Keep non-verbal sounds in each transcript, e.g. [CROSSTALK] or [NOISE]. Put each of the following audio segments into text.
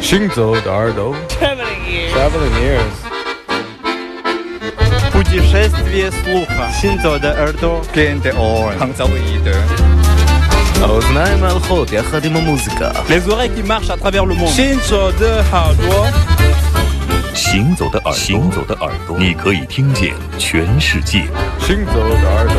行走的耳朵Traveling ears. Traveling ears Путешествие слуха. Синзо де Эрдо. Кенте Орен האוזניים מהלכות יחד עם המוזיקה. Les oreilles qui marchent à travers le monde. Shinzo de Hardwa. 行走的耳朵，行走的耳朵，你可以听见全世界。行走的耳朵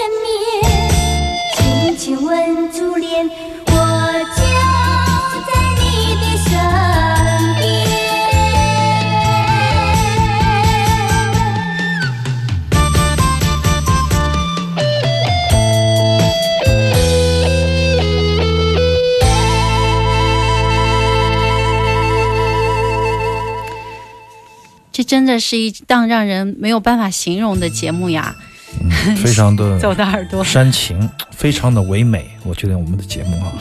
缠绵轻轻吻珠帘，我就在你的身边。这真的是一档让人没有办法形容的节目呀。[LAUGHS] 非常的走的耳朵，煽情，非常的唯美。我觉得我们的节目啊，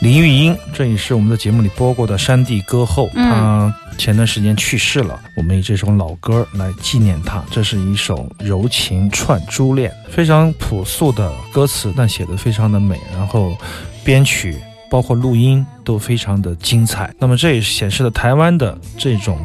林玉英，这也是我们的节目里播过的山地歌后，她前段时间去世了。我们以这首老歌来纪念她。这是一首柔情串珠恋，非常朴素的歌词，但写的非常的美。然后编曲包括录音都非常的精彩。那么这也显示了台湾的这种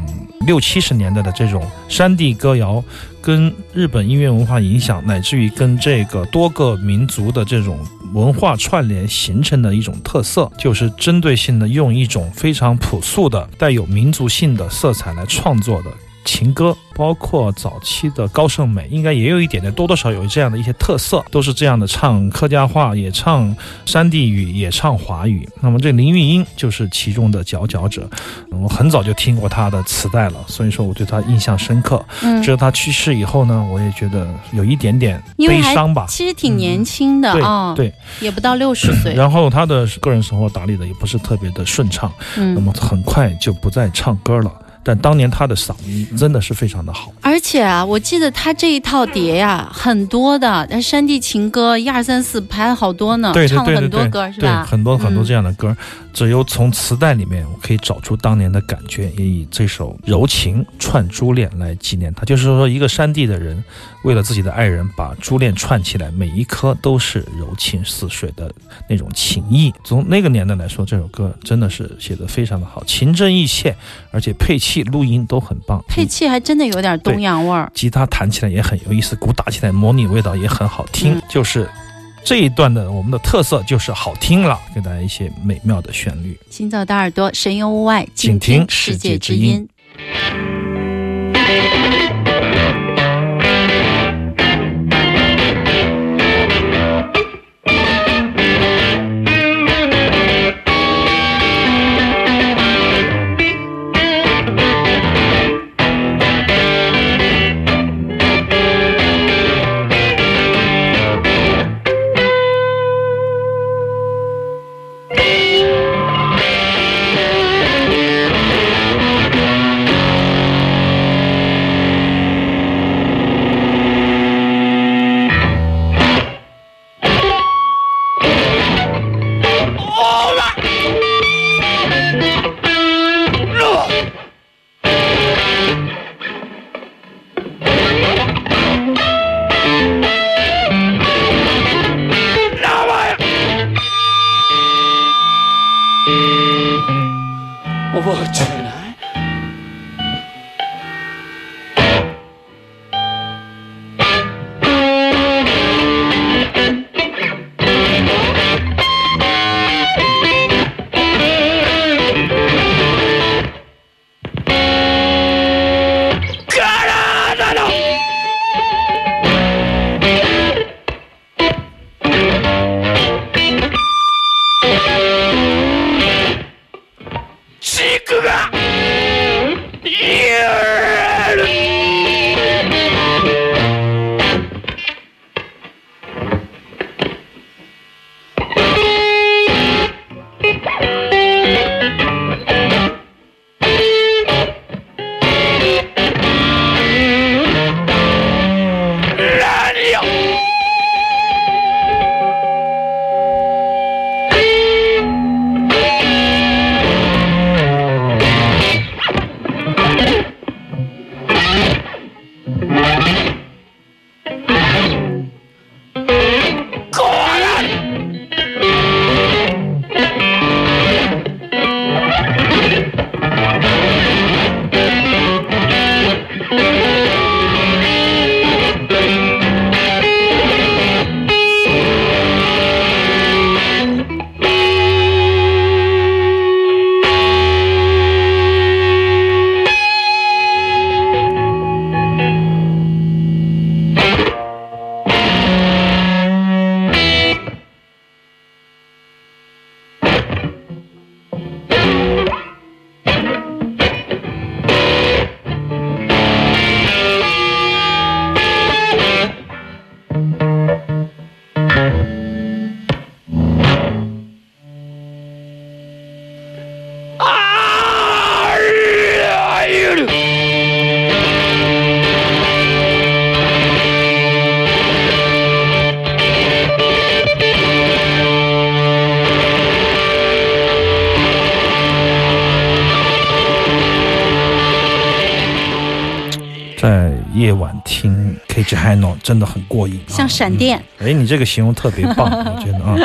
六七十年代的这种山地歌谣。跟日本音乐文化影响，乃至于跟这个多个民族的这种文化串联形成的一种特色，就是针对性的用一种非常朴素的、带有民族性的色彩来创作的情歌，包括早期的高胜美，应该也有一点点，多多少有这样的一些特色，都是这样的唱客家话，也唱山地语，也唱华语。那么这林玉英就是其中的佼佼者。我很早就听过她的磁带了，所以说我对她印象深刻。嗯直，到她去世以后呢，我也觉得有一点点悲伤吧。其实挺年轻的对啊，对，也不到六十岁。然后她的个人生活打理的也不是特别的顺畅，嗯那嗯，么很快就不再唱歌了。但当年他的嗓音真的是非常的好。而且啊，我记得他这一套碟呀、很多的，那山地情歌一二三四排了好多呢，对对唱了很多对对对，对歌是吧？很多很多嗯这样的歌，只有从磁带里面我可以找出当年的感觉，也以这首《柔情串珠链》来纪念他。就是说，一个山地的人为了自己的爱人把珠链串起来，每一颗都是柔情似水的那种情意。从那个年代来说，这首歌真的是写的非常的好，情真意切，而且配器、录音都很棒。配器还真的有点东洋味儿。吉他弹起来也很有意思，鼓打起来模拟味道也很好听，嗯就是这一段的我们的特色就是好听了，给大家一些美妙的旋律。行走的耳朵，神游物外，请听听世界之音真的很过瘾，像闪电。哎，你这个形容特别棒，[LAUGHS] 我觉得啊，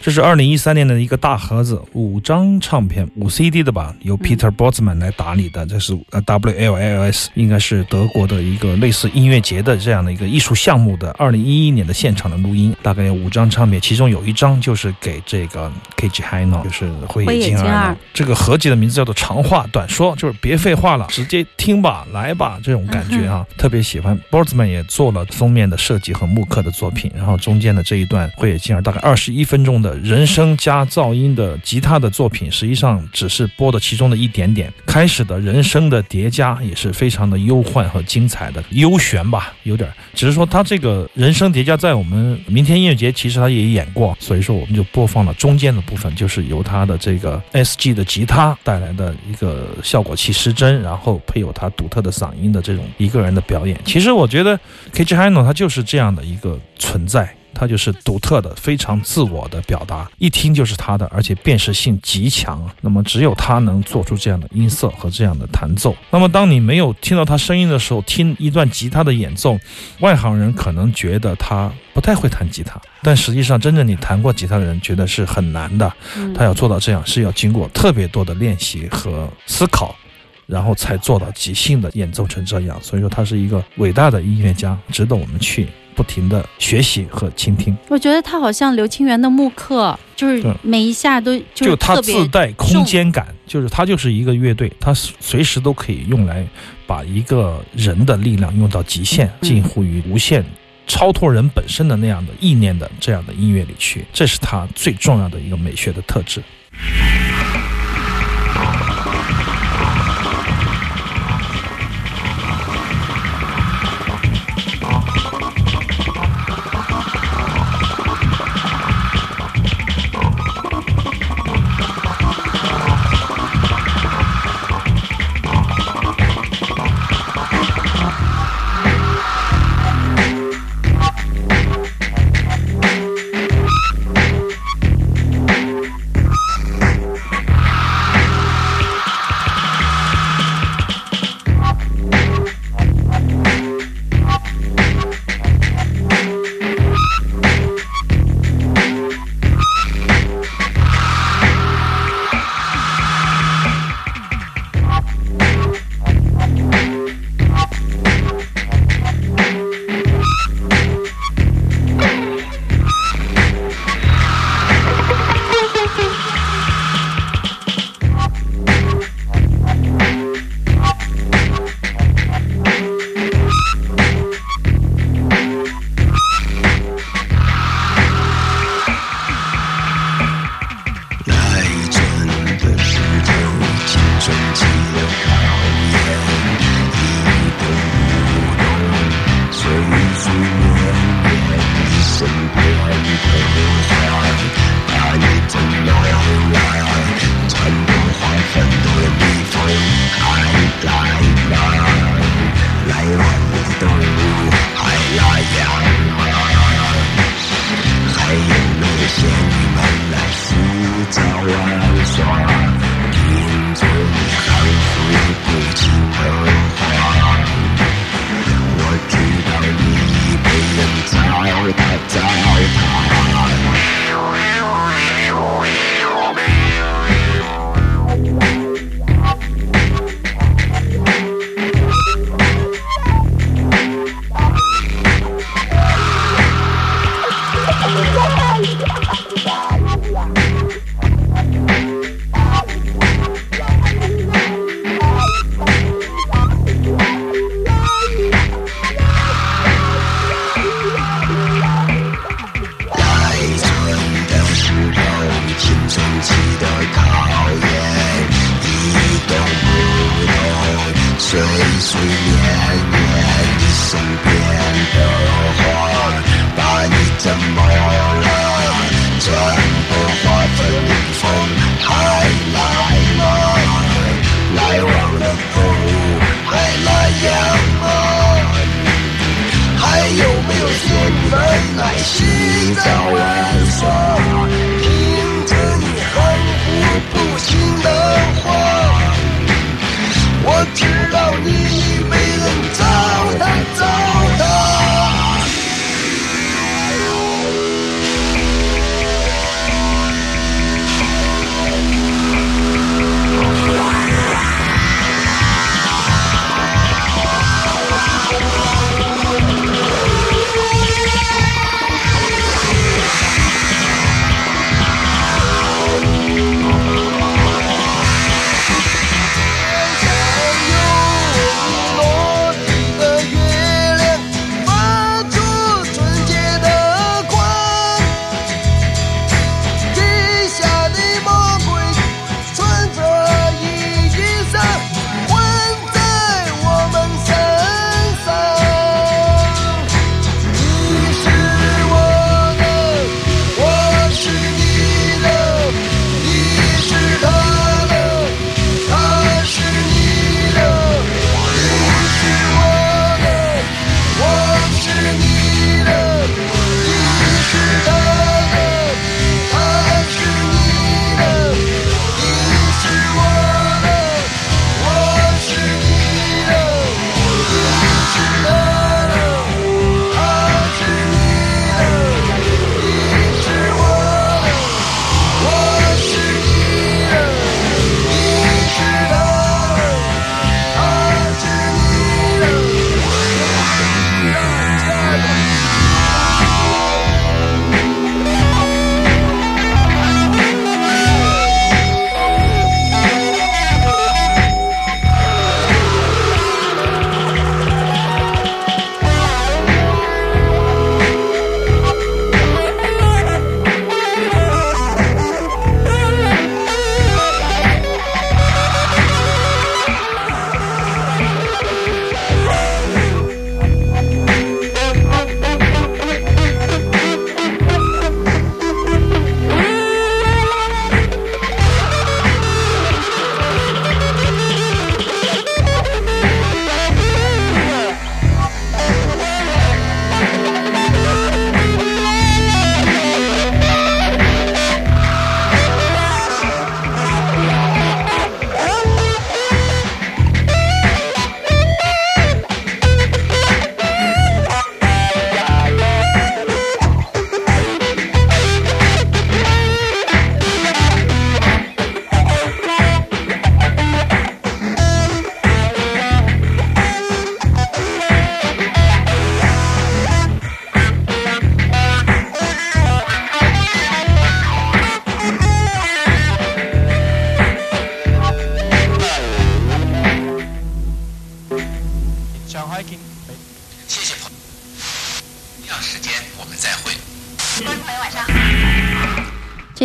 这是二零一三年的一个大盒子，五张唱片，五 CD 的吧，由 Peter Botzman 来打理的，这是呃 WLS，应该是德国的一个类似音乐节的这样的一个艺术项目的二零一一年的现场的录音，大概有五张唱片，其中有一张就是给这个 KG Hino，就是灰野金二。这个合集的名字叫做长话短说，就是别废话了，直接听吧，来吧，这种感觉啊，特别喜欢。Botzman 也做了封面的设计和木刻的作品，然后。中间的这一段会野金儿大概二十一分钟的人声加噪音的吉他的作品，实际上只是播的其中的一点点。开始的人声的叠加也是非常的忧患和精彩的幽玄吧，有点。只是说他这个人声叠加在我们明天音乐节其实他也演过，所以说我们就播放了中间的部分，就是由他的这个 S G 的吉他带来的一个效果器失真，然后配有他独特的嗓音的这种一个人的表演。其实我觉得 K G Hino 他就是这样的一个存在。它就是独特的、非常自我的表达，一听就是他的，而且辨识性极强。那么只有他能做出这样的音色和这样的弹奏。那么当你没有听到他声音的时候，听一段吉他的演奏，外行人可能觉得他不太会弹吉他，但实际上真正你弹过吉他的人觉得是很难的。他要做到这样，是要经过特别多的练习和思考，然后才做到即兴的演奏成这样。所以说，他是一个伟大的音乐家，值得我们去。不停的学习和倾听，我觉得他好像刘清源的木刻，就是每一下都就他自带空间感，就是他就是一个乐队，他随时都可以用来把一个人的力量用到极限，近乎于无限，超脱人本身的那样的意念的这样的音乐里去，这是他最重要的一个美学的特质。知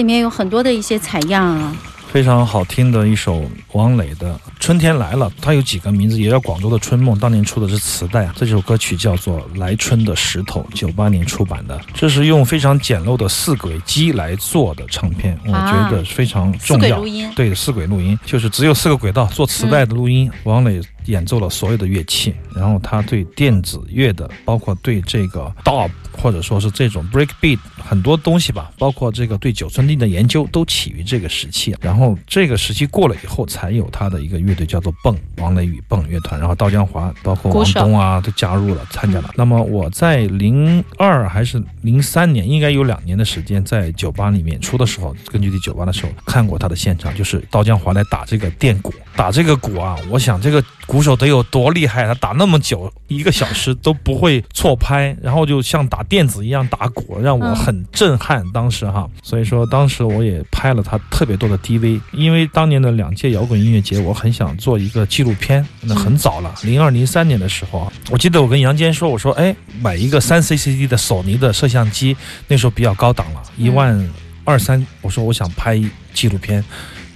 面有很多的一些采样啊。非常好听的一首王磊的《春天来了》，它有几个名字，也叫《广州的春梦》，当年出的是磁带啊。这首歌曲叫做《来春的石头》，九八年出版的。这是用非常简陋的四轨机来做的唱片，我觉得非常重要。对，四轨录音就是只有四个轨道做磁带的录音。王磊演奏了所有的乐器，然后他对电子乐的，包括对这个 dub 或者说是这种 break beat 很多东西吧，包括这个对九寸钉的研究，都起于这个时期。然后这个时期过了以后，才有他的一个乐队叫做蹦，王磊与蹦乐团。然后刀江华，包括王东啊，都加入了参加了。那么我在零二还是零三年，应该有两年的时间，在酒吧里面出的时候，根据地酒吧的时候看过他的现场，就是刀江华来打这个电鼓，打这个鼓啊，我想这个。鼓手得有多厉害？他打那么久，一个小时都不会错拍，然后就像打电子一样打鼓，让我很震撼。当时哈，所以说当时我也拍了他特别多的 DV，因为当年的两届摇滚音乐节，我很想做一个纪录片。那很早了，零二零三年的时候啊，我记得我跟杨坚说，我说哎，买一个三 CCD 的索尼的摄像机，那时候比较高档了，一万二三。我说我想拍纪录片。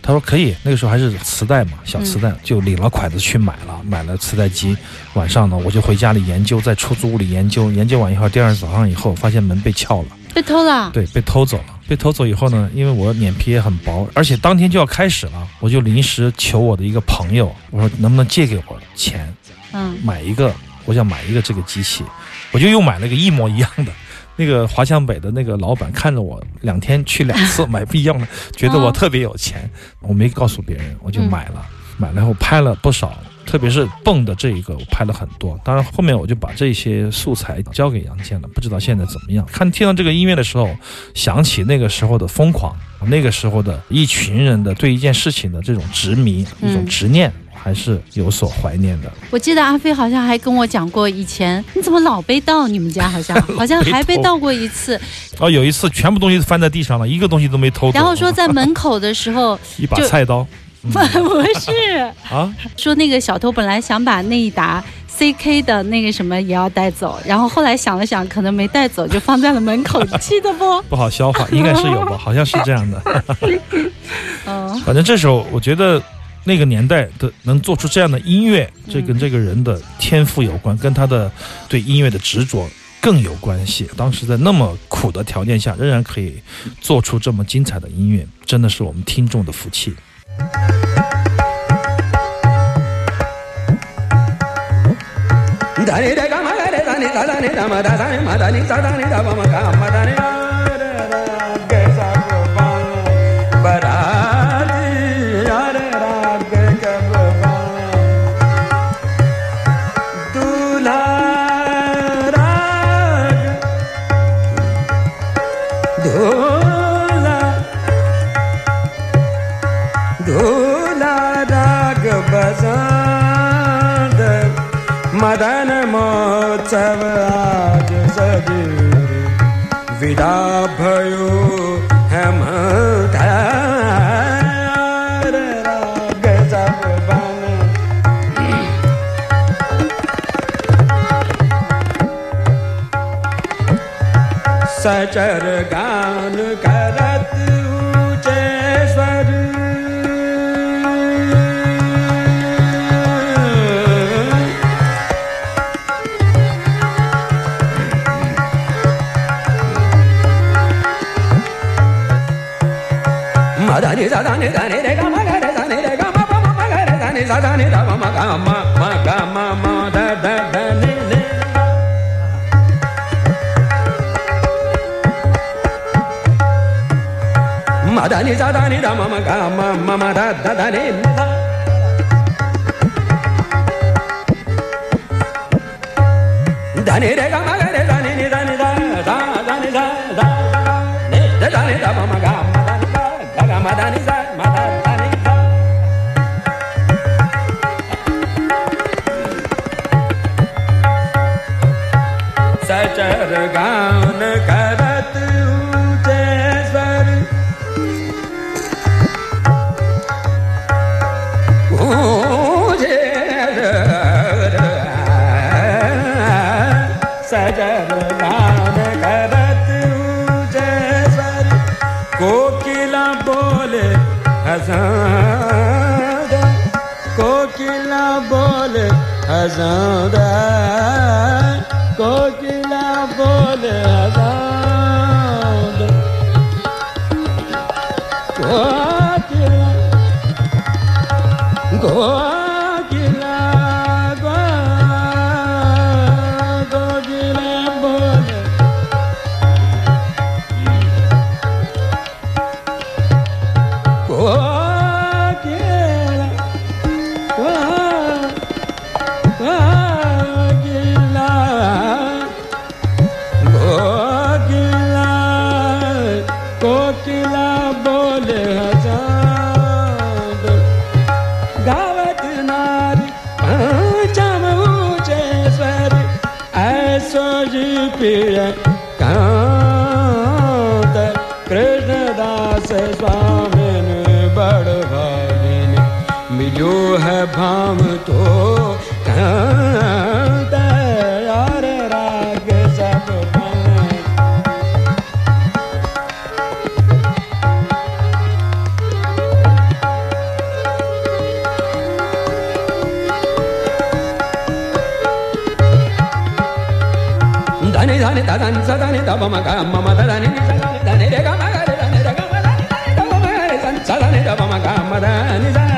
他说可以，那个时候还是磁带嘛，小磁带，就领了款子去买了，买了磁带机。晚上呢，我就回家里研究，在出租屋里研究，研究完以后，第二天早上以后，发现门被撬了，被偷了。对，被偷走了。被偷走以后呢，因为我脸皮也很薄，而且当天就要开始了，我就临时求我的一个朋友，我说能不能借给我钱，嗯，买一个，我想买一个这个机器，我就又买了个一模一样的。那个华强北的那个老板看着我两天去两次买不一样的，[LAUGHS] 觉得我特别有钱，我没告诉别人，我就买了，买了后拍了不少，特别是蹦的这一个我拍了很多。当然后面我就把这些素材交给杨健了，不知道现在怎么样。看听到这个音乐的时候，想起那个时候的疯狂，那个时候的一群人的对一件事情的这种执迷，一种执念。还是有所怀念的。我记得阿飞好像还跟我讲过，以前你怎么老被盗？你们家好像 [LAUGHS] 好像还被盗过一次。哦，有一次全部东西翻在地上了，一个东西都没偷。然后说在门口的时候，[LAUGHS] 一把菜刀。不 [LAUGHS] 不是啊，说那个小偷本来想把那一沓 CK 的那个什么也要带走，然后后来想了想，可能没带走，就放在了门口，记得不？不好消化，应该是有吧？好像是这样的。嗯，反正这时候我觉得。那个年代的能做出这样的音乐，这跟这个人的天赋有关，跟他的对音乐的执着更有关系。当时在那么苦的条件下，仍然可以做出这么精彩的音乐，真的是我们听众的福气。सब आज सज विदा भयो हम सचर गान करत దని దని రే గమ గ రే దని రే గమ ప మ గ రే దని స దని ద మ గ మ మ గ మ మ ద ద ద ని ని మదని స దని ద మ మ గ మ మ మ ద ద ద ని ని దని రే గమ గ రే దని ని దని ద ద దని ద ద ద ని ద దని ద మ మ తదని సదని తమక మమ తదని సదని రే గమ రే గమ రే గమ సదని తమక మమ దని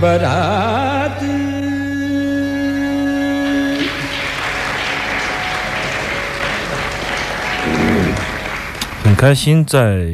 but i do 很开心在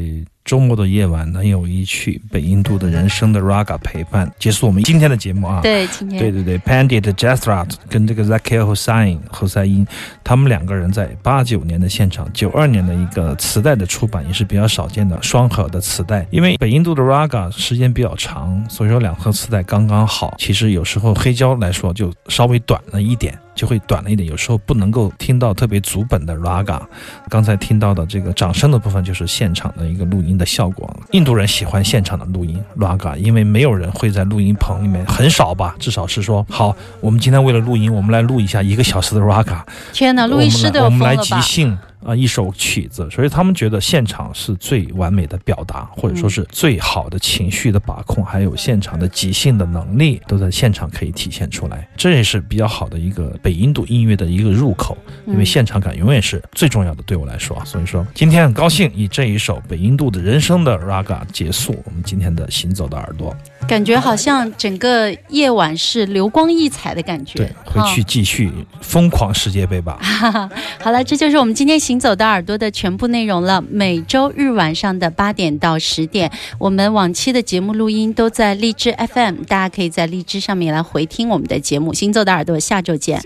周末的夜晚能有一曲北印度的人生的 raga 陪伴，结束我们今天的节目啊。对，今天对对对，Pandit Jasrat 跟这个 Zakir Hossain 侯赛因，他们两个人在八九年的现场，九二年的一个磁带的出版也是比较少见的双核的磁带。因为北印度的 Raga 时间比较长，所以说两盒磁带刚刚好。其实有时候黑胶来说就稍微短了一点。就会短了一点，有时候不能够听到特别足本的 raga。刚才听到的这个掌声的部分就是现场的一个录音的效果。印度人喜欢现场的录音 raga，因为没有人会在录音棚里面，很少吧，至少是说好，我们今天为了录音，我们来录一下一个小时的 raga。天哪，录音师都要我们来？即兴。啊一首曲子，所以他们觉得现场是最完美的表达，或者说是最好的情绪的把控，还有现场的即兴的能力都在现场可以体现出来，这也是比较好的一个北印度音乐的一个入口，因为现场感永远是最重要的，对我来说，所以说今天很高兴以这一首北印度的人生的 raga 结束我们今天的行走的耳朵，感觉好像整个夜晚是流光溢彩的感觉。对，回去继续疯狂世界杯吧。[LAUGHS] 好了，这就是我们今天行走的耳朵的全部内容了。每周日晚上的八点到十点，我们往期的节目录音都在荔枝 FM，大家可以在荔枝上面来回听我们的节目。行走的耳朵，下周见。